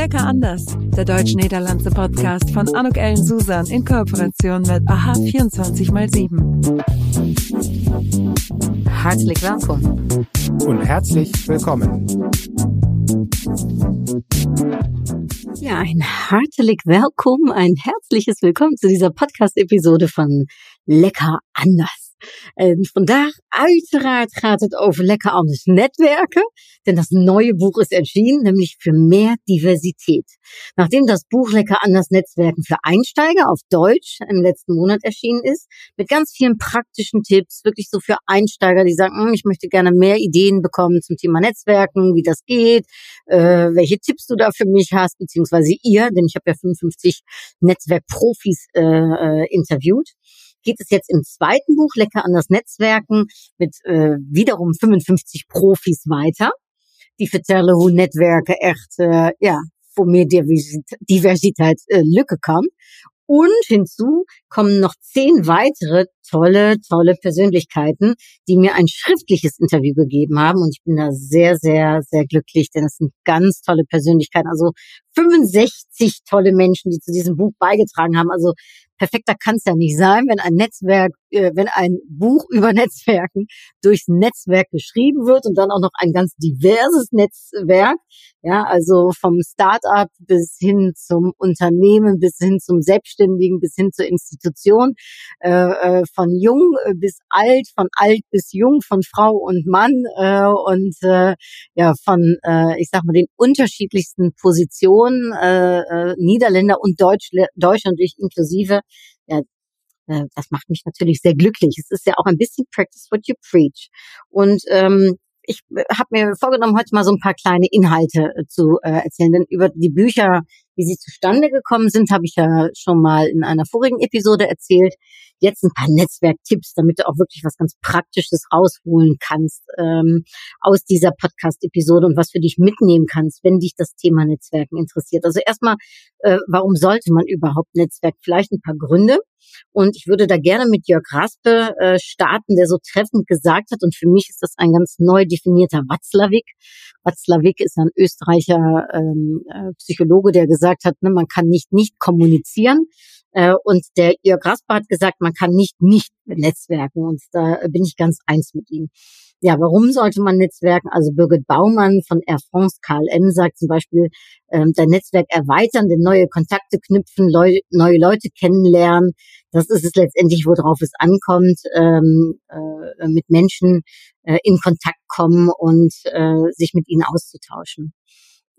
Lecker anders, der deutsch-niederlandse Podcast von Anuk Ellen Susan in Kooperation mit AHA 24x7. Herzlich willkommen. Und herzlich willkommen. Ja, ein herzlich willkommen, ein herzliches Willkommen zu dieser Podcast-Episode von Lecker anders. En vandaag uiteraard gaat het over lekker anders netwerken, denn das neue Buch ist erschienen, nämlich für mehr Diversität. Nachdem das Buch Lecker anders Netzwerken für Einsteiger auf Deutsch im letzten Monat erschienen ist, mit ganz vielen praktischen Tipps, wirklich so für Einsteiger, die sagen, hm, ich möchte gerne mehr Ideen bekommen zum Thema Netzwerken, wie das geht, äh, welche Tipps du da für mich hast, beziehungsweise ihr, denn ich habe ja 55 Netzwerkprofis äh, äh, interviewt geht es jetzt im zweiten Buch Lecker an das Netzwerken mit äh, wiederum 55 Profis weiter. Die vertellen hoe netwerken echt uh, ja, voor meer diversiteit uh, lukken kan. Und hinzu kommen noch zehn weitere tolle, tolle Persönlichkeiten, die mir ein schriftliches Interview gegeben haben. Und ich bin da sehr, sehr, sehr glücklich, denn es sind ganz tolle Persönlichkeiten. Also 65 tolle Menschen, die zu diesem Buch beigetragen haben. Also perfekter kann es ja nicht sein, wenn ein Netzwerk, äh, wenn ein Buch über Netzwerken durchs Netzwerk geschrieben wird und dann auch noch ein ganz diverses Netzwerk. Ja, also vom Start-up bis hin zum Unternehmen, bis hin zum Selbstständigen, bis hin zur Institution, äh, äh von jung bis alt, von alt bis jung, von Frau und Mann äh, und äh, ja von, äh, ich sag mal, den unterschiedlichsten Positionen, äh, äh, Niederländer und Deutsch, Deutschland durch inklusive ja, äh, das macht mich natürlich sehr glücklich. Es ist ja auch ein bisschen Practice what you preach. Und ähm, ich äh, habe mir vorgenommen, heute mal so ein paar kleine Inhalte äh, zu äh, erzählen. Denn über die Bücher, wie sie zustande gekommen sind, habe ich ja schon mal in einer vorigen Episode erzählt. Jetzt ein paar Netzwerktipps, damit du auch wirklich was ganz Praktisches rausholen kannst ähm, aus dieser Podcast-Episode und was für dich mitnehmen kannst, wenn dich das Thema Netzwerken interessiert. Also erstmal, äh, warum sollte man überhaupt Netzwerk? Vielleicht ein paar Gründe. Und ich würde da gerne mit Jörg Raspe äh, starten, der so treffend gesagt hat, und für mich ist das ein ganz neu definierter Watzlawick. Watzlawick ist ein Österreicher ähm, äh, Psychologe, der gesagt hat, ne, man kann nicht nicht kommunizieren. Äh, und der Jörg Raspe hat gesagt, man kann nicht nicht netzwerken. Und da bin ich ganz eins mit ihm. Ja, warum sollte man Netzwerken? Also Birgit Baumann von Air France KLM sagt zum Beispiel, ähm, dein Netzwerk erweitern, denn neue Kontakte knüpfen, Leu neue Leute kennenlernen. Das ist es letztendlich, worauf es ankommt, ähm, äh, mit Menschen äh, in Kontakt kommen und äh, sich mit ihnen auszutauschen.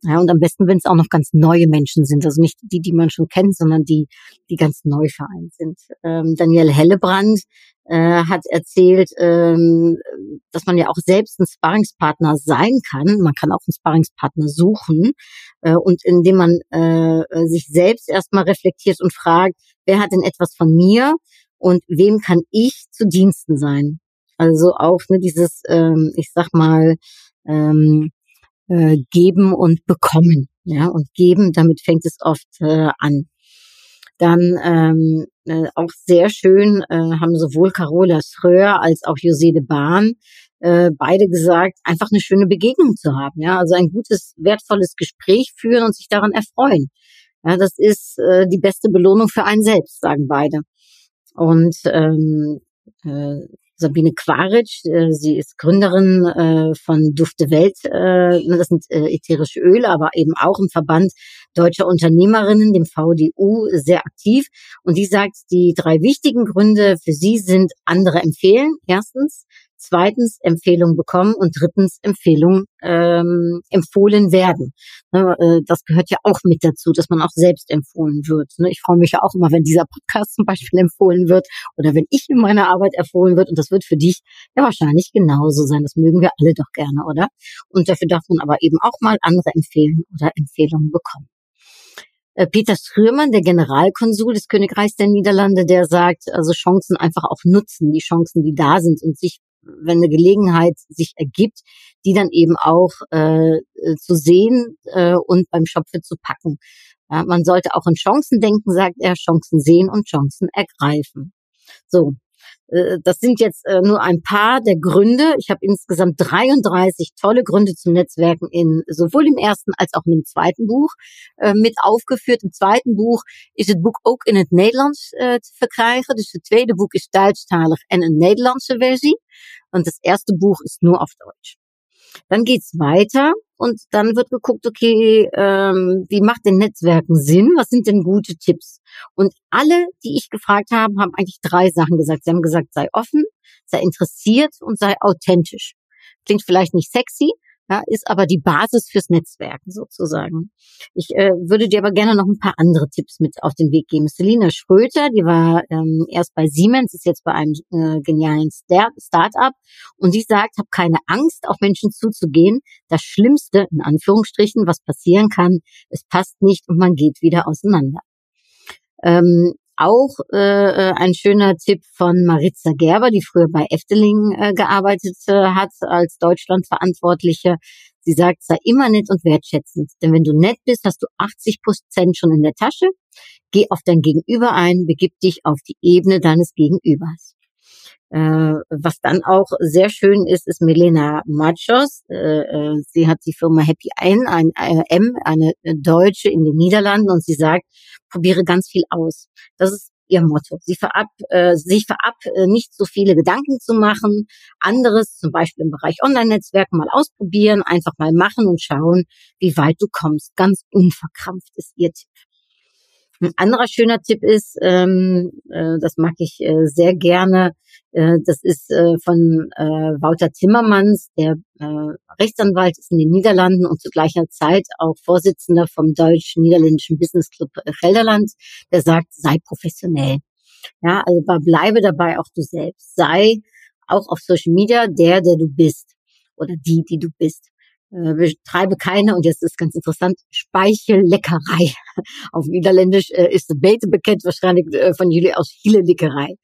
Ja, und am besten, wenn es auch noch ganz neue Menschen sind, also nicht die, die man schon kennt, sondern die, die ganz neu vereint sind. Ähm, Daniel Hellebrand äh, hat erzählt, ähm, dass man ja auch selbst ein Sparringspartner sein kann. Man kann auch einen Sparringspartner suchen äh, und indem man äh, sich selbst erstmal reflektiert und fragt, wer hat denn etwas von mir und wem kann ich zu Diensten sein? Also auch ne, dieses, ähm, ich sag mal, ähm, äh, geben und bekommen. Ja, und geben, damit fängt es oft äh, an. Dann ähm, äh, auch sehr schön äh, haben sowohl Carola Schröer als auch José de Bahn äh, beide gesagt, einfach eine schöne Begegnung zu haben. Ja, also ein gutes, wertvolles Gespräch führen und sich daran erfreuen. Ja, das ist äh, die beste Belohnung für einen selbst, sagen beide. Und ähm, äh, Sabine Quaritsch. Äh, sie ist Gründerin äh, von Dufte Welt. Äh, das sind ätherische Öle, aber eben auch im Verband deutscher Unternehmerinnen, dem VDU, sehr aktiv. Und die sagt, die drei wichtigen Gründe für sie sind andere empfehlen. Erstens, zweitens Empfehlung bekommen und drittens Empfehlung ähm, empfohlen werden. Ne, äh, das gehört ja auch mit dazu, dass man auch selbst empfohlen wird. Ne? Ich freue mich ja auch immer, wenn dieser Podcast zum Beispiel empfohlen wird oder wenn ich in meiner Arbeit empfohlen wird und das wird für dich ja wahrscheinlich genauso sein. Das mögen wir alle doch gerne, oder? Und dafür darf man aber eben auch mal andere empfehlen oder Empfehlungen bekommen. Äh, Peter Schrömann, der Generalkonsul des Königreichs der Niederlande, der sagt, also Chancen einfach auch nutzen, die Chancen, die da sind und sich wenn eine Gelegenheit sich ergibt, die dann eben auch äh, äh, zu sehen äh, und beim Schopfe zu packen. Ja, man sollte auch in Chancen denken, sagt er, Chancen sehen und Chancen ergreifen. So, das sind jetzt äh, nur ein paar der Gründe. Ich habe insgesamt 33 tolle Gründe zum Netzwerken in sowohl im ersten als auch im zweiten Buch äh, mit aufgeführt. Im zweiten Buch is het boek ook in het Nederlands uh, te verkrijgen. Dus het tweede boek is Duitsstalig en een Nederlandse versie. Und das erste Buch ist nur auf Deutsch. Dann geht's weiter und dann wird geguckt, okay, ähm, wie macht denn Netzwerken Sinn? Was sind denn gute Tipps? Und alle, die ich gefragt habe, haben eigentlich drei Sachen gesagt. Sie haben gesagt, sei offen, sei interessiert und sei authentisch. Klingt vielleicht nicht sexy, ja, ist aber die Basis fürs Netzwerken sozusagen. Ich äh, würde dir aber gerne noch ein paar andere Tipps mit auf den Weg geben. Selina Schröter, die war ähm, erst bei Siemens, ist jetzt bei einem äh, genialen Start-up und die sagt, hab keine Angst, auf Menschen zuzugehen. Das Schlimmste, in Anführungsstrichen, was passieren kann, es passt nicht und man geht wieder auseinander. Ähm, auch äh, äh, ein schöner Tipp von Maritza Gerber, die früher bei Efteling äh, gearbeitet äh, hat als Deutschlandverantwortliche. Sie sagt, sei immer nett und wertschätzend. Denn wenn du nett bist, hast du 80 Prozent schon in der Tasche. Geh auf dein Gegenüber ein, begib dich auf die Ebene deines Gegenübers. Äh, was dann auch sehr schön ist, ist Melena Machos. Äh, äh, sie hat die Firma Happy ein, ein, ein M, eine Deutsche in den Niederlanden und sie sagt, probiere ganz viel aus. Das ist ihr Motto. Sie verab, äh, sich verab, äh, nicht so viele Gedanken zu machen. Anderes, zum Beispiel im Bereich Online-Netzwerk, mal ausprobieren, einfach mal machen und schauen, wie weit du kommst. Ganz unverkrampft ist ihr Tipp. Ein anderer schöner Tipp ist, ähm, äh, das mag ich äh, sehr gerne, äh, das ist äh, von äh, Wouter Timmermans, der äh, Rechtsanwalt ist in den Niederlanden und zu gleicher Zeit auch Vorsitzender vom deutsch-niederländischen Business Club äh, Gelderland, der sagt, sei professionell. Ja, also bleibe dabei auch du selbst. Sei auch auf Social Media der, der du bist oder die, die du bist äh, betreibe keine, und jetzt ist ganz interessant, Speichelleckerei. Auf Niederländisch äh, ist Bete bekannt, wahrscheinlich äh, von Julie aus Hielelickerei.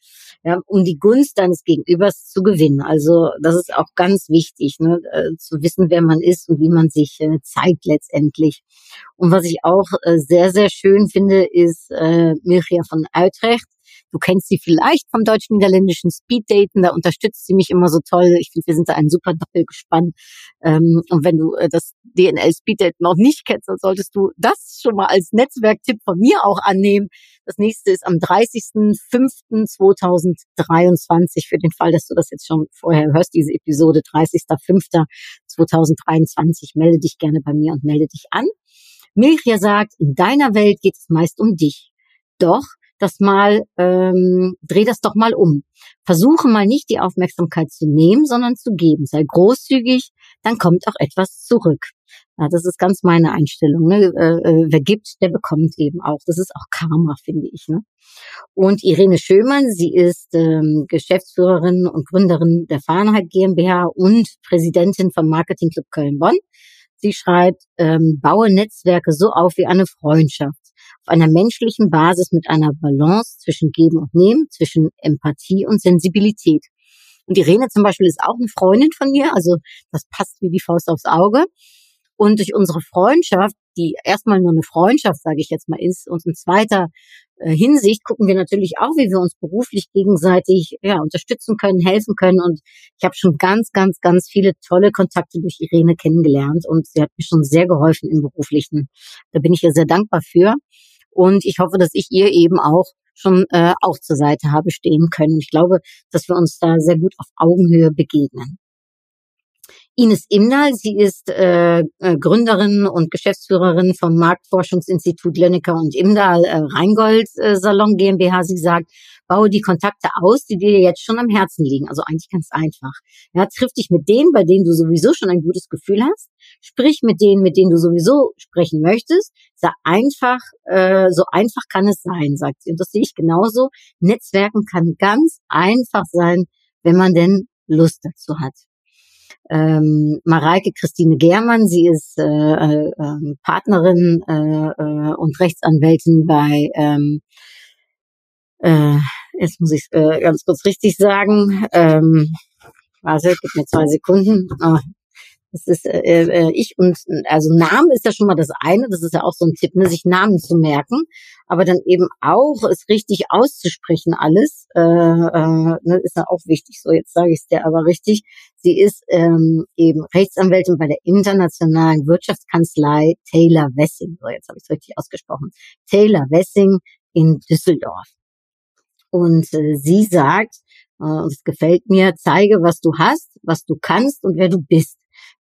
Ja, um die Gunst deines Gegenübers zu gewinnen. Also das ist auch ganz wichtig, ne, äh, zu wissen, wer man ist und wie man sich äh, zeigt letztendlich. Und was ich auch äh, sehr, sehr schön finde, ist äh, Mirja von Utrecht. Du kennst sie vielleicht vom deutsch-niederländischen Speeddaten, da unterstützt sie mich immer so toll. Ich finde, wir sind da ein super Doppelgespann. Ähm, und wenn du äh, das DNL Speeddate noch nicht kennst, dann solltest du das schon mal als Netzwerktipp von mir auch annehmen. Das nächste ist am 30.05.2023 für den Fall, dass du das jetzt schon vorher hörst, diese Episode 30.05.2023. Melde dich gerne bei mir und melde dich an. Milchia sagt, in deiner Welt geht es meist um dich. Doch das mal, ähm, dreh das doch mal um. Versuche mal nicht die Aufmerksamkeit zu nehmen, sondern zu geben. Sei großzügig, dann kommt auch etwas zurück. Ja, das ist ganz meine Einstellung. Ne? Äh, äh, wer gibt, der bekommt eben auch. Das ist auch Karma, finde ich. Ne? Und Irene Schömann, sie ist ähm, Geschäftsführerin und Gründerin der Fahrenheit GmbH und Präsidentin vom Marketing Club Köln-Bonn. Sie schreibt, ähm, baue Netzwerke so auf wie eine Freundschaft auf einer menschlichen Basis mit einer Balance zwischen Geben und Nehmen, zwischen Empathie und Sensibilität. Und Irene zum Beispiel ist auch eine Freundin von mir, also das passt wie die Faust aufs Auge. Und durch unsere Freundschaft, die erstmal nur eine Freundschaft, sage ich jetzt mal, ist, und in zweiter äh, Hinsicht gucken wir natürlich auch, wie wir uns beruflich gegenseitig ja, unterstützen können, helfen können. Und ich habe schon ganz, ganz, ganz viele tolle Kontakte durch Irene kennengelernt und sie hat mir schon sehr geholfen im beruflichen. Da bin ich ihr sehr dankbar für. Und ich hoffe, dass ich ihr eben auch schon äh, auch zur Seite habe stehen können. Und ich glaube, dass wir uns da sehr gut auf Augenhöhe begegnen. Ines Imnal, sie ist äh, äh, Gründerin und Geschäftsführerin vom Marktforschungsinstitut Lönnecker und Imdal äh, Rheingold äh, Salon GmbH. Sie sagt, baue die Kontakte aus, die dir jetzt schon am Herzen liegen. Also eigentlich ganz einfach. Ja, triff dich mit denen, bei denen du sowieso schon ein gutes Gefühl hast. Sprich mit denen, mit denen du sowieso sprechen möchtest. Sei einfach, äh, so einfach kann es sein, sagt sie. Und das sehe ich genauso. Netzwerken kann ganz einfach sein, wenn man denn Lust dazu hat ähm, Mareike Christine Germann. Sie ist äh, äh, ähm, Partnerin äh, äh, und Rechtsanwältin bei, ähm, äh, jetzt muss ich äh, ganz kurz richtig sagen, ähm, warte, gib mir zwei Sekunden. Oh, Das ist äh, äh, ich und also Name ist ja schon mal das eine, das ist ja auch so ein Tipp, ne, sich Namen zu merken, aber dann eben auch es richtig auszusprechen alles, äh, äh, ne, ist ja auch wichtig. So, jetzt sage ich es dir aber richtig. Sie ist ähm, eben Rechtsanwältin bei der internationalen Wirtschaftskanzlei Taylor Wessing. So, jetzt habe ich es richtig ausgesprochen. Taylor Wessing in Düsseldorf. Und äh, sie sagt, äh, und es gefällt mir, zeige, was du hast, was du kannst und wer du bist.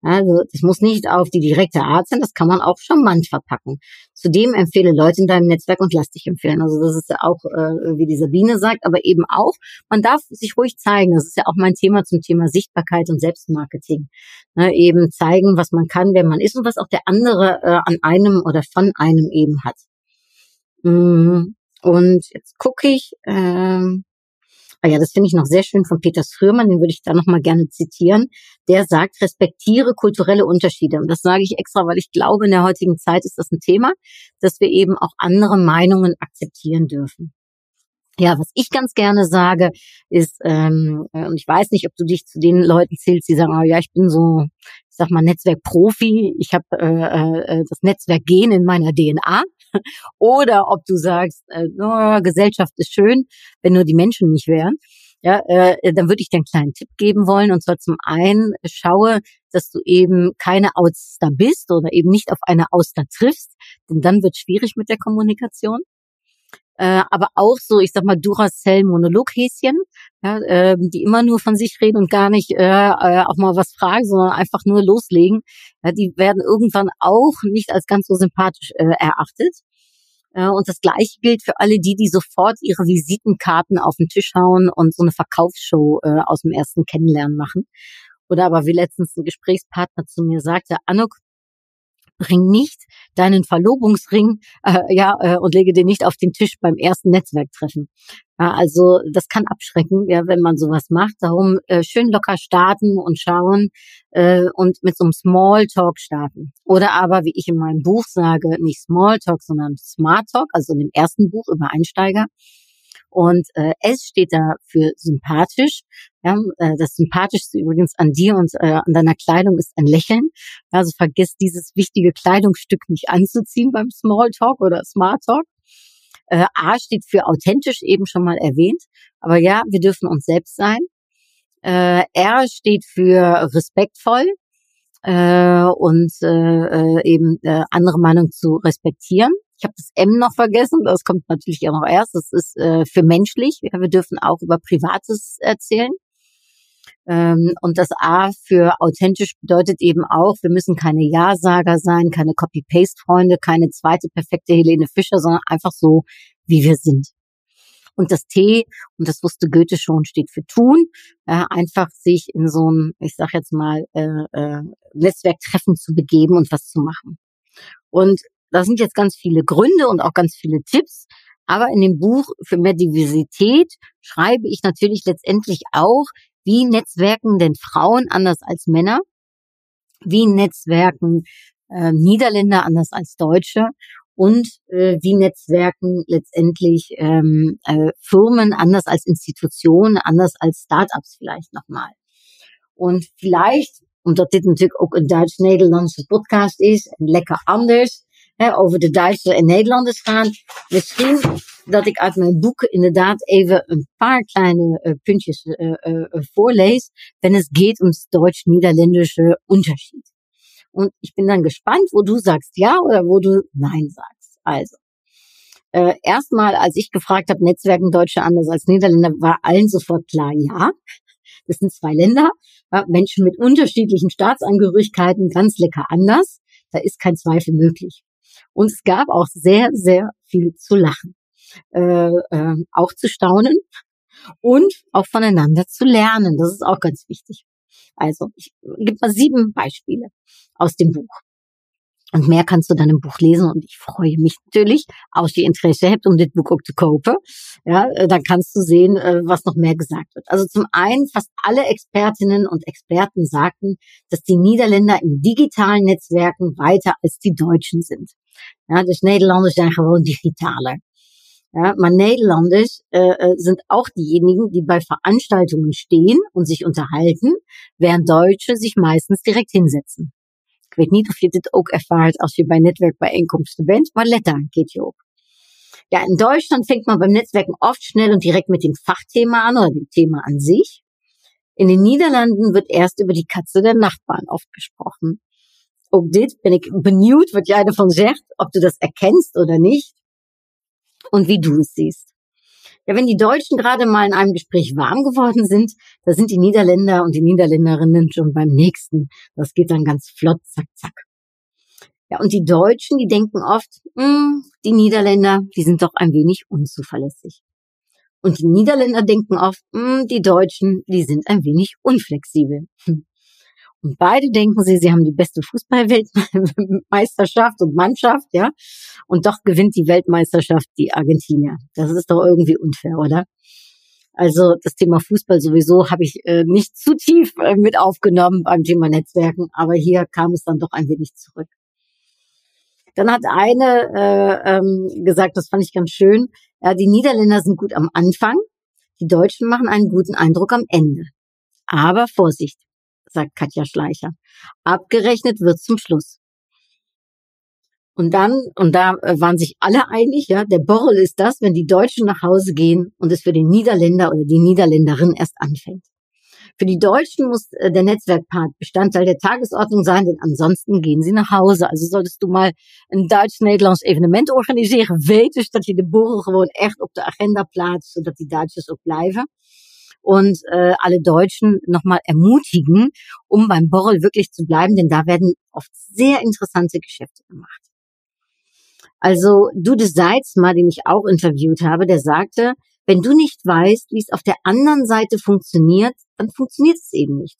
Also das muss nicht auf die direkte Art sein, das kann man auch charmant verpacken. Zudem empfehle Leute in deinem Netzwerk und lass dich empfehlen. Also das ist ja auch, äh, wie die Sabine sagt, aber eben auch, man darf sich ruhig zeigen. Das ist ja auch mein Thema zum Thema Sichtbarkeit und Selbstmarketing. Ne, eben zeigen, was man kann, wer man ist und was auch der andere äh, an einem oder von einem eben hat. Mm, und jetzt gucke ich, ähm, Ah ja, das finde ich noch sehr schön von Peter Schrömann, den würde ich da nochmal gerne zitieren. Der sagt, respektiere kulturelle Unterschiede. Und das sage ich extra, weil ich glaube, in der heutigen Zeit ist das ein Thema, dass wir eben auch andere Meinungen akzeptieren dürfen. Ja, was ich ganz gerne sage, ist, ähm, und ich weiß nicht, ob du dich zu den Leuten zählst, die sagen, oh ja, ich bin so, ich sag mal, Netzwerkprofi, ich habe äh, äh, das Netzwerkgen in meiner DNA. Oder ob du sagst, äh, oh, Gesellschaft ist schön, wenn nur die Menschen nicht wären. Ja, äh, dann würde ich dir einen kleinen Tipp geben wollen. Und zwar zum einen, schaue, dass du eben keine Auster bist oder eben nicht auf eine Auster triffst, denn dann wird schwierig mit der Kommunikation äh, aber auch so, ich sag mal, Duracell-Monologhäschen, ja, äh, die immer nur von sich reden und gar nicht äh, äh, auch mal was fragen, sondern einfach nur loslegen. Ja, die werden irgendwann auch nicht als ganz so sympathisch äh, erachtet. Äh, und das Gleiche gilt für alle die, die sofort ihre Visitenkarten auf den Tisch hauen und so eine Verkaufsshow äh, aus dem ersten Kennenlernen machen. Oder aber wie letztens ein Gesprächspartner zu mir sagte, Anuk, bring nicht deinen Verlobungsring äh, ja äh, und lege den nicht auf den Tisch beim ersten Netzwerktreffen. Ja, also das kann abschrecken, ja, wenn man sowas macht. Darum äh, schön locker starten und schauen äh, und mit so einem Smalltalk starten. Oder aber, wie ich in meinem Buch sage, nicht Smalltalk, sondern Smart Talk, also in dem ersten Buch über Einsteiger. Und äh, S steht da für sympathisch. Ja, äh, das Sympathischste übrigens an dir und äh, an deiner Kleidung ist ein Lächeln. Also vergiss dieses wichtige Kleidungsstück nicht anzuziehen beim Smalltalk oder Smart Talk. Äh, A steht für authentisch, eben schon mal erwähnt. Aber ja, wir dürfen uns selbst sein. Äh, R steht für respektvoll äh, und äh, äh eben äh, andere Meinung zu respektieren. Ich habe das M noch vergessen, das kommt natürlich auch noch erst. Das ist äh, für menschlich. Ja, wir dürfen auch über Privates erzählen. Ähm, und das A für authentisch bedeutet eben auch, wir müssen keine Ja-Sager sein, keine Copy-Paste-Freunde, keine zweite perfekte Helene Fischer, sondern einfach so, wie wir sind. Und das T, und das wusste Goethe schon, steht für tun. Äh, einfach sich in so ein, ich sag jetzt mal, äh, äh, Netzwerktreffen zu begeben und was zu machen. Und da sind jetzt ganz viele Gründe und auch ganz viele Tipps. Aber in dem Buch für mehr Diversität schreibe ich natürlich letztendlich auch, wie netzwerken denn Frauen anders als Männer? Wie netzwerken äh, Niederländer anders als Deutsche? Und äh, wie netzwerken letztendlich ähm, äh, Firmen anders als Institutionen, anders als Startups vielleicht nochmal. Und vielleicht, omdat dit natuurlijk ook een Duits-Nederlandse podcast is en lekker anders, hè, over de Duitsers en Nederlanders gaan. Misschien dat ik uit mijn boek inderdaad even een paar kleine uh, puntjes uh, uh, vorlees, wenn es geht ums deutsch-niederländische Unterschied. Und ich bin dann gespannt, wo du sagst ja oder wo du nein sagst. Also, äh, erstmal, als ich gefragt habe, Netzwerken Deutsche anders als Niederländer, war allen sofort klar, ja. Das sind zwei Länder, ja, Menschen mit unterschiedlichen Staatsangehörigkeiten, ganz lecker anders. Da ist kein Zweifel möglich. Und es gab auch sehr, sehr viel zu lachen, äh, äh, auch zu staunen und auch voneinander zu lernen. Das ist auch ganz wichtig. Also ich gebe mal sieben Beispiele aus dem Buch. Und mehr kannst du dann im Buch lesen und ich freue mich natürlich, als je Interesse hebt um dit boek ook te kopen. Ja, äh, dann kannst du sehen, äh, was noch mehr gesagt wird. Also zum einen, fast alle Expertinnen und Experten sagten, dass die Niederländer in digitalen Netzwerken weiter als die Deutschen sind. Ja, dus Nederlanders zijn gewoon digitaler. Ja, maar Nederlanders äh, sind auch diejenigen, die bei Veranstaltungen stehen und sich unterhalten, während Deutsche sich meistens direct hinsetzen. Ik weet niet of je dit ook ervaart als je bij netwerkbijeenkomsten bent, maar let daar een keertje op. Ja, in Deutschland fängt man beim Netzwerken oft schnell und direkt mit dem Fachthema an oder dem Thema an sich. In den Niederlanden wird erst über die Katze der Nachbarn oft gesprochen. Ook dit ben ik benieuwd wat jij ervan zegt, ob du das erkennst oder nicht und wie du es siehst. Ja, wenn die Deutschen gerade mal in einem Gespräch warm geworden sind, da sind die Niederländer und die Niederländerinnen schon beim nächsten. Das geht dann ganz flott, zack, zack. Ja, und die Deutschen, die denken oft, hm, die Niederländer, die sind doch ein wenig unzuverlässig. Und die Niederländer denken oft, hm, die Deutschen, die sind ein wenig unflexibel. Hm. Und beide denken sie, sie haben die beste Fußballweltmeisterschaft und Mannschaft, ja. Und doch gewinnt die Weltmeisterschaft die Argentinier. Das ist doch irgendwie unfair, oder? Also das Thema Fußball sowieso habe ich äh, nicht zu tief äh, mit aufgenommen beim Thema Netzwerken, aber hier kam es dann doch ein wenig zurück. Dann hat eine äh, ähm, gesagt, das fand ich ganz schön, ja, die Niederländer sind gut am Anfang, die Deutschen machen einen guten Eindruck am Ende. Aber Vorsicht, sagt Katja Schleicher. Abgerechnet wird zum Schluss. Und dann, und da äh, waren sich alle einig, ja, der Borrel ist das, wenn die Deutschen nach Hause gehen und es für den Niederländer oder die Niederländerin erst anfängt. Für die Deutschen muss äh, der Netzwerkpart Bestandteil der Tagesordnung sein, denn ansonsten gehen sie nach Hause. Also solltest du mal een Duits-Nederlands evenement organiseren, weet dus dat je de borrel gewoon echt op de agenda plaatst, zodat die Duitsers ook blijven und äh, alle Deutschen nochmal ermutigen, um beim Borrel wirklich zu bleiben, denn da werden oft sehr interessante Geschäfte gemacht. Also Dude Seitzma, den ich auch interviewt habe, der sagte, wenn du nicht weißt, wie es auf der anderen Seite funktioniert, dann funktioniert es eben nicht.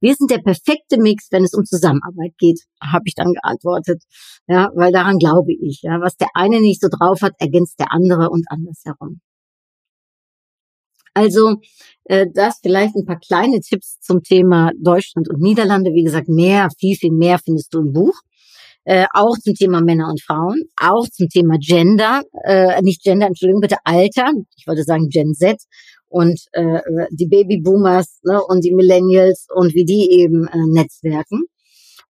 Wir sind der perfekte Mix, wenn es um Zusammenarbeit geht, habe ich dann geantwortet. Ja, weil daran glaube ich. Ja, was der eine nicht so drauf hat, ergänzt der andere und andersherum. Also äh, das vielleicht ein paar kleine Tipps zum Thema Deutschland und Niederlande. Wie gesagt, mehr, viel, viel mehr findest du im Buch. Äh, auch zum Thema Männer und Frauen, auch zum Thema Gender, äh, nicht Gender, Entschuldigung, bitte Alter, ich wollte sagen Gen Z und äh, die Babyboomers ne, und die Millennials und wie die eben äh, netzwerken.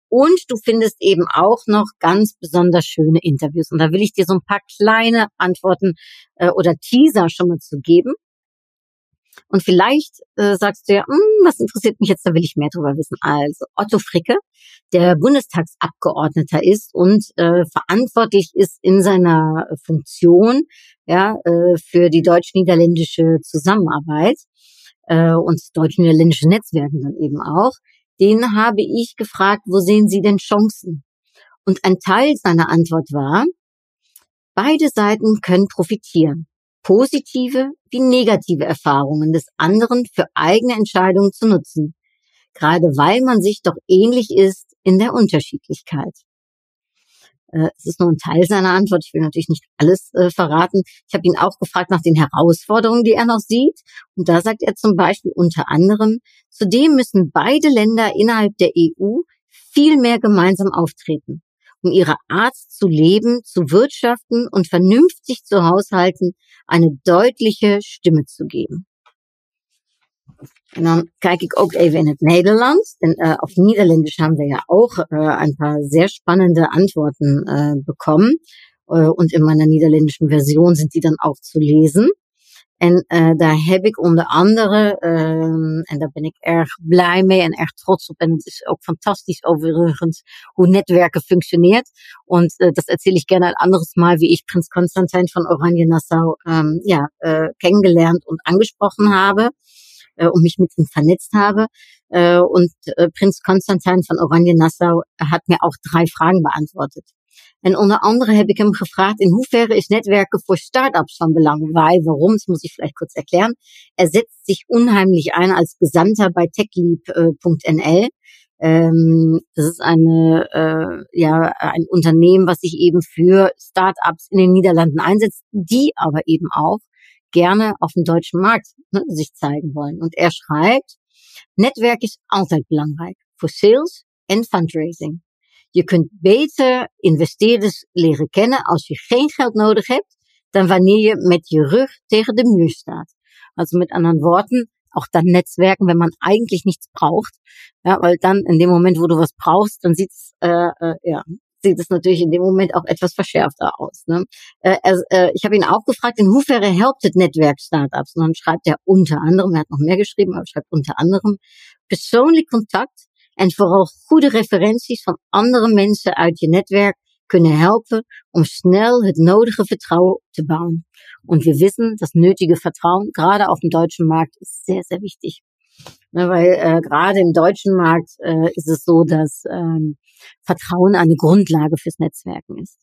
Und du findest eben auch noch ganz besonders schöne Interviews. Und da will ich dir so ein paar kleine Antworten äh, oder Teaser schon mal zu geben. Und vielleicht äh, sagst du ja, hm, was interessiert mich jetzt, da will ich mehr drüber wissen. Also Otto Fricke, der Bundestagsabgeordneter ist und äh, verantwortlich ist in seiner Funktion ja, äh, für die deutsch-niederländische Zusammenarbeit äh, und deutsch-niederländische Netzwerken dann eben auch. Den habe ich gefragt, wo sehen Sie denn Chancen? Und ein Teil seiner Antwort war, beide Seiten können profitieren positive wie negative Erfahrungen des anderen für eigene Entscheidungen zu nutzen, gerade weil man sich doch ähnlich ist in der Unterschiedlichkeit. Äh, es ist nur ein Teil seiner Antwort. Ich will natürlich nicht alles äh, verraten. Ich habe ihn auch gefragt nach den Herausforderungen, die er noch sieht. Und da sagt er zum Beispiel unter anderem, zudem müssen beide Länder innerhalb der EU viel mehr gemeinsam auftreten um ihre Art zu leben, zu wirtschaften und vernünftig zu haushalten, eine deutliche Stimme zu geben. En dan kijk ik ook even in het Nederlands. Denn äh, auf Niederländisch haben wir ja auch äh, ein paar sehr spannende Antworten äh, bekommen. Äh, und in meiner niederländischen Version sind die dann auch zu lesen. En uh, daar heb ik onder andere, uh, en daar ben ik erg blij mee en erg trots op. En het is ook fantastisch overigens, hoe Netwerken functioneert. Und uh, das erzähle ich gerne ein anderes Mal, wie ich Prinz Konstantin von Oranje-Nassau ähm, ja, äh, kennengelernt und angesprochen habe äh, und mich mit ihm vernetzt habe. Äh, und äh, Prinz Konstantin von Oranje-Nassau hat mir auch drei Fragen beantwortet. En onder andere heb ik hem gevraagd in hoeverre is netwerken voor Startups van Belang? Weil, warum, das muss ich vielleicht kurz erklären. Er setzt sich unheimlich ein als Gesandter bei techleap.nl. Ähm, das ist eine, äh, ja, ein Unternehmen, was sich eben für Startups in den Niederlanden einsetzt, die aber eben auch gerne auf dem deutschen Markt ne, sich zeigen wollen. Und er schreibt, Netwerk is altijd belangrijk voor sales en fundraising. Je kunt beter investeerders leren kennen als je geen geld nodig hebt dan wanneer je met je rug tegen de muur staat. Also mit anderen Worten, auch dann Netzwerken, wenn man eigentlich nichts braucht. Ja, weil dann in dem Moment, wo du was brauchst, dann sieht's äh, äh, ja, sieht es natürlich in dem Moment auch etwas verschärfter aus. Ne? Äh, äh, ich habe ihn auch gefragt, in hoeverre helpt het netwerk Startups? Und dann schreibt er unter anderem, er hat noch mehr geschrieben, aber schreibt unter anderem persoonlijk contact en vooral goede referenties van andere mensen uit je netwerk kunnen helpen om snel het nodige Vertrauen zu bauen. Und wir wissen, das nötige Vertrauen, gerade auf dem deutschen Markt, ist sehr, sehr wichtig. Ne, weil äh, gerade im deutschen Markt äh, ist es so, dass ähm, Vertrauen eine Grundlage fürs Netzwerken ist.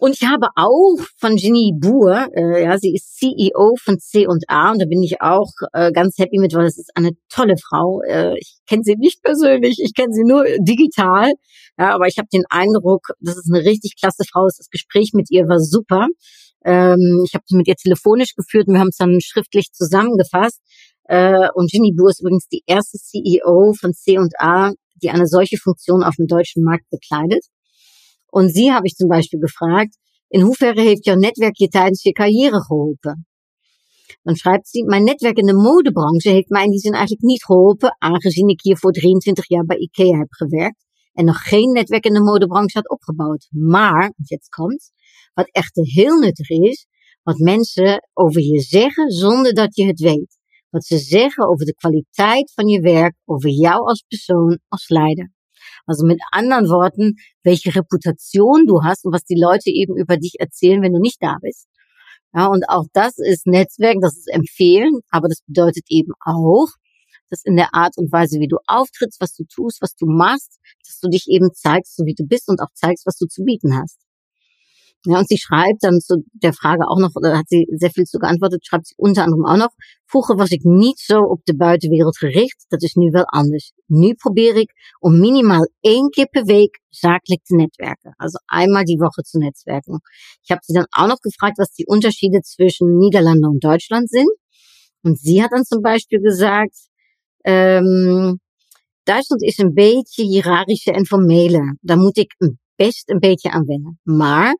Und ich habe auch von Ginny Buhr, äh, ja, sie ist CEO von C&A und da bin ich auch äh, ganz happy mit, weil das ist eine tolle Frau. Äh, ich kenne sie nicht persönlich, ich kenne sie nur digital, ja, aber ich habe den Eindruck, das ist eine richtig klasse Frau. Das Gespräch mit ihr war super. Ähm, ich habe mit ihr telefonisch geführt und wir haben es dann schriftlich zusammengefasst. Äh, und Ginny Buhr ist übrigens die erste CEO von C&A, die eine solche Funktion auf dem deutschen Markt bekleidet. Und sie habe ich zum Beispiel in hoeverre heeft jouw netwerk je tijdens je carrière geholpen? Dan schrijft ze, mijn netwerk in de modebranche heeft mij in die zin eigenlijk niet geholpen, aangezien ik hier voor 23 jaar bij IKEA heb gewerkt en nog geen netwerk in de modebranche had opgebouwd. Maar, jetzt komt, wat echter heel nuttig is, wat mensen over je zeggen zonder dat je het weet. Wat ze zeggen over de kwaliteit van je werk, over jou als persoon, als leider. Also mit anderen Worten, welche Reputation du hast und was die Leute eben über dich erzählen, wenn du nicht da bist. Ja, und auch das ist Netzwerk, das ist empfehlen, aber das bedeutet eben auch, dass in der Art und Weise, wie du auftrittst, was du tust, was du machst, dass du dich eben zeigst, so wie du bist und auch zeigst, was du zu bieten hast. Ja, und sie schreibt dann zu der Frage auch noch, da hat sie sehr viel zu geantwortet, schreibt sie unter anderem auch noch, vroeger was ik niet zo op de buitenwereld gericht, dat is nu wel anders. Nu probeer ik om minimaal één keer per week zakelijk te netwerken. Also einmal die Woche zu netzwerken. Ich habe sie dann auch noch gefragt, was die Unterschiede zwischen Niederlande und Deutschland sind. Und sie hat dann zum Beispiel gesagt, ähm, Duitsland is een beetje hiërarchische en formele. Daar moet ik best een beetje aan wennen. Maar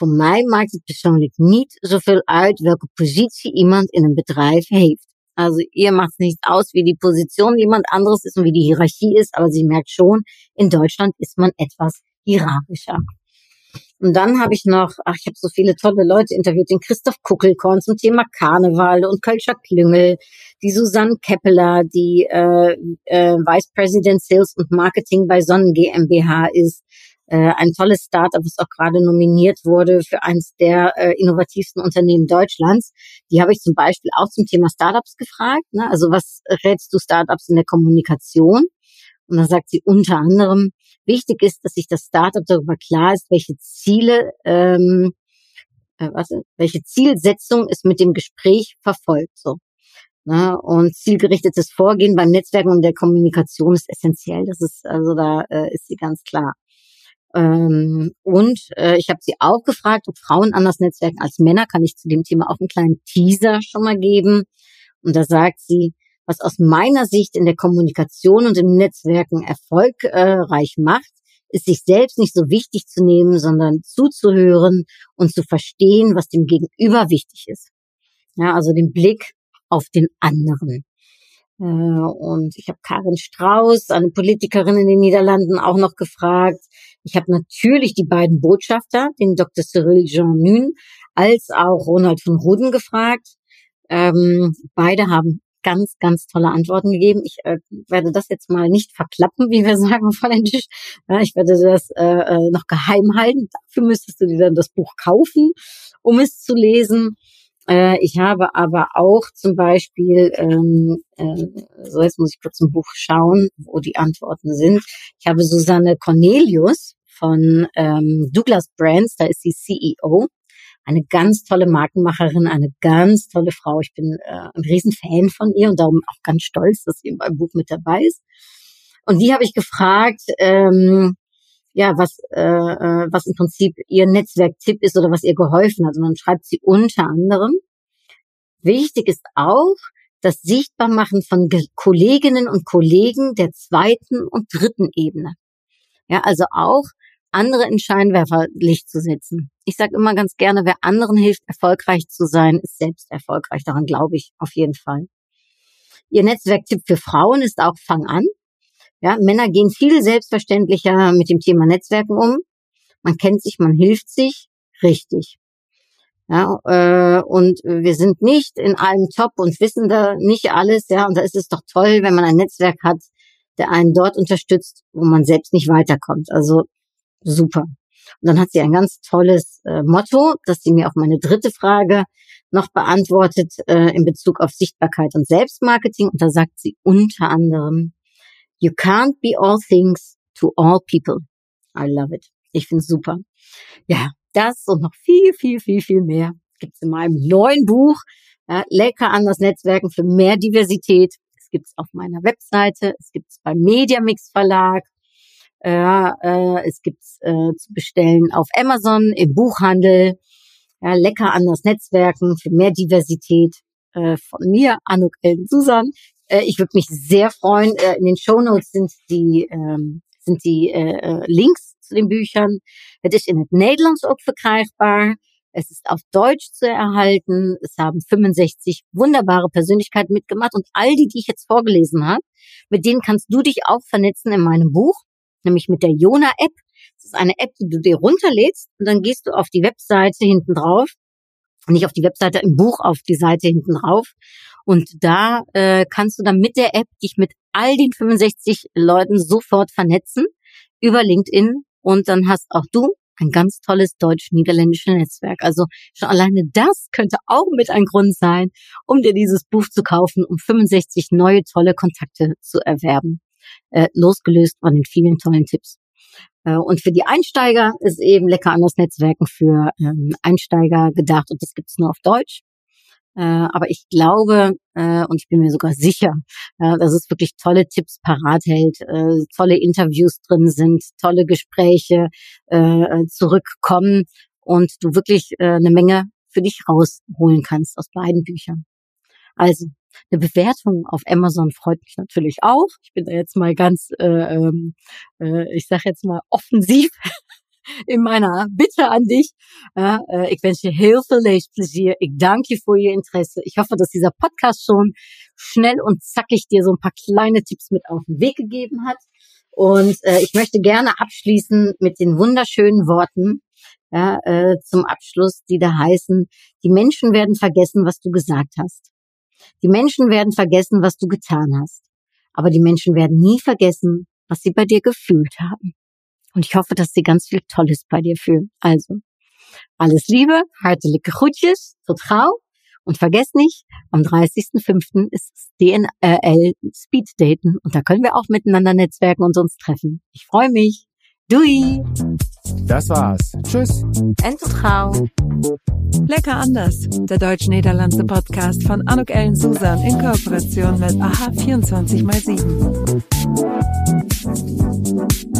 Voor mij maakt het persoonlijk niet zoveel uit welke positie iemand in een bedrijf heeft. Also ihr macht nicht aus, wie die Position jemand anderes ist und wie die Hierarchie ist, aber sie merkt schon, in Deutschland ist man etwas hierarchischer. Und dann habe ich noch, ach, ich habe so viele tolle Leute interviewt, den Christoph Kuckelkorn zum Thema Karneval und Kölscher Klüngel, die Susanne Keppeler, die äh, äh, Vice President Sales und Marketing bei Sonnen GmbH ist, äh, ein tolles Startup, was auch gerade nominiert wurde für eines der äh, innovativsten Unternehmen Deutschlands. Die habe ich zum Beispiel auch zum Thema Startups gefragt. Ne? Also was rätst du Startups in der Kommunikation? Und dann sagt sie unter anderem, wichtig ist, dass sich das Startup darüber klar ist, welche Ziele, ähm, äh, was, welche Zielsetzung es mit dem Gespräch verfolgt. So. Ne? Und zielgerichtetes Vorgehen beim Netzwerken und der Kommunikation ist essentiell. Das ist also da äh, ist sie ganz klar. Ähm, und äh, ich habe sie auch gefragt, ob Frauen anders netzwerken als Männer. Kann ich zu dem Thema auch einen kleinen Teaser schon mal geben. Und da sagt sie, was aus meiner Sicht in der Kommunikation und im Netzwerken erfolgreich macht, ist sich selbst nicht so wichtig zu nehmen, sondern zuzuhören und zu verstehen, was dem Gegenüber wichtig ist. Ja, also den Blick auf den anderen. Äh, und ich habe Karin Strauß, eine Politikerin in den Niederlanden, auch noch gefragt. Ich habe natürlich die beiden Botschafter, den Dr. Cyril Jean Nün, als auch Ronald von Ruden gefragt. Ähm, beide haben ganz, ganz tolle Antworten gegeben. Ich äh, werde das jetzt mal nicht verklappen, wie wir sagen, Tisch. Ja, ich werde das äh, äh, noch geheim halten. Dafür müsstest du dir dann das Buch kaufen, um es zu lesen. Äh, ich habe aber auch zum Beispiel, ähm, äh, so jetzt muss ich kurz im Buch schauen, wo die Antworten sind. Ich habe Susanne Cornelius von ähm, Douglas Brands, da ist sie CEO. Eine ganz tolle Markenmacherin, eine ganz tolle Frau. Ich bin äh, ein Riesenfan von ihr und darum auch ganz stolz, dass sie in meinem Buch mit dabei ist. Und die habe ich gefragt, ähm, ja, was, äh, äh, was im Prinzip ihr Netzwerktipp ist oder was ihr geholfen hat. Und dann schreibt sie unter anderem, wichtig ist auch das Sichtbarmachen von Kolleginnen und Kollegen der zweiten und dritten Ebene. Ja, also auch andere in Scheinwerferlicht zu setzen. Ich sage immer ganz gerne, wer anderen hilft, erfolgreich zu sein, ist selbst erfolgreich. Daran glaube ich auf jeden Fall. Ihr Netzwerktipp für Frauen ist auch Fang an. Ja, Männer gehen viel selbstverständlicher mit dem Thema Netzwerken um. Man kennt sich, man hilft sich. Richtig. Ja, äh, und wir sind nicht in allem top und wissen da nicht alles, ja, und da ist es doch toll, wenn man ein Netzwerk hat, der einen dort unterstützt, wo man selbst nicht weiterkommt. Also super. Und dann hat sie ein ganz tolles äh, Motto, das sie mir auf meine dritte Frage noch beantwortet äh, in Bezug auf Sichtbarkeit und Selbstmarketing. Und da sagt sie unter anderem, You can't be all things to all people. I love it. Ich finde super. Ja, das und noch viel, viel, viel, viel mehr gibt's in meinem neuen Buch. Ja, Lecker an das Netzwerken für mehr Diversität. Es gibt's auf meiner Webseite, es gibt's beim Mediamix Verlag ja, äh, es gibt's äh, zu bestellen auf Amazon, im Buchhandel. Ja, lecker anders Netzwerken für mehr Diversität. Äh, von mir, Anuk Elden Susan. Äh, ich würde mich sehr freuen. Äh, in den Show Notes sind die, ähm, sind die äh, äh Links zu den Büchern. Het is in het Nederlands ook verkrijgbaar. Es ist auf Deutsch zu erhalten. Es haben 65 wunderbare Persönlichkeiten mitgemacht und all die, die ich jetzt vorgelesen habe, mit denen kannst du dich auch vernetzen in meinem Buch nämlich mit der Jona-App. Das ist eine App, die du dir runterlädst und dann gehst du auf die Webseite hinten drauf, nicht auf die Webseite, im Buch auf die Seite hinten drauf. Und da äh, kannst du dann mit der App dich mit all den 65 Leuten sofort vernetzen über LinkedIn und dann hast auch du ein ganz tolles deutsch-niederländisches Netzwerk. Also schon alleine das könnte auch mit ein Grund sein, um dir dieses Buch zu kaufen, um 65 neue tolle Kontakte zu erwerben äh, losgelöst von den vielen tollen Tipps. Äh, und für die Einsteiger ist eben lecker anders Netzwerken für ähm, Einsteiger gedacht und das gibt's nur auf Deutsch. Äh, aber ich glaube äh, und ich bin mir sogar sicher, äh, dass es wirklich tolle Tipps parat hält, tolle Interviews drin sind, tolle Gespräche zurückkommen und du wirklich eine Menge für dich rausholen kannst aus beiden Büchern. Also eine Bewertung auf Amazon freut mich natürlich auch. Ich bin da jetzt mal ganz, äh, ähm, äh, ich sage jetzt mal offensiv in meiner Bitte an dich. Ja, äh, ich wünsche dir heel veel leesplezier. Ich danke dir für Ihr Interesse. Ich hoffe, dass dieser Podcast schon schnell und zackig dir so ein paar kleine Tipps mit auf den Weg gegeben hat. Und äh, ich möchte gerne abschließen mit den wunderschönen Worten ja, äh, zum Abschluss, die da heißen, die Menschen werden vergessen, was du gesagt hast. Die Menschen werden vergessen, was du getan hast. Aber die Menschen werden nie vergessen, was sie bei dir gefühlt haben. Und ich hoffe, dass sie ganz viel Tolles bei dir fühlen. Also, alles Liebe, hartelijke groetjes, tot gauw. Und vergesst nicht, am 30.05. ist es DNL Speed Daten und da können wir auch miteinander netzwerken und uns treffen. Ich freue mich. Dui! Das war's. Tschüss. En tot gauw. Lecker anders. Der deutsch-niederlandse Podcast von Anuk Ellen Susan in Kooperation mit AHA 24x7.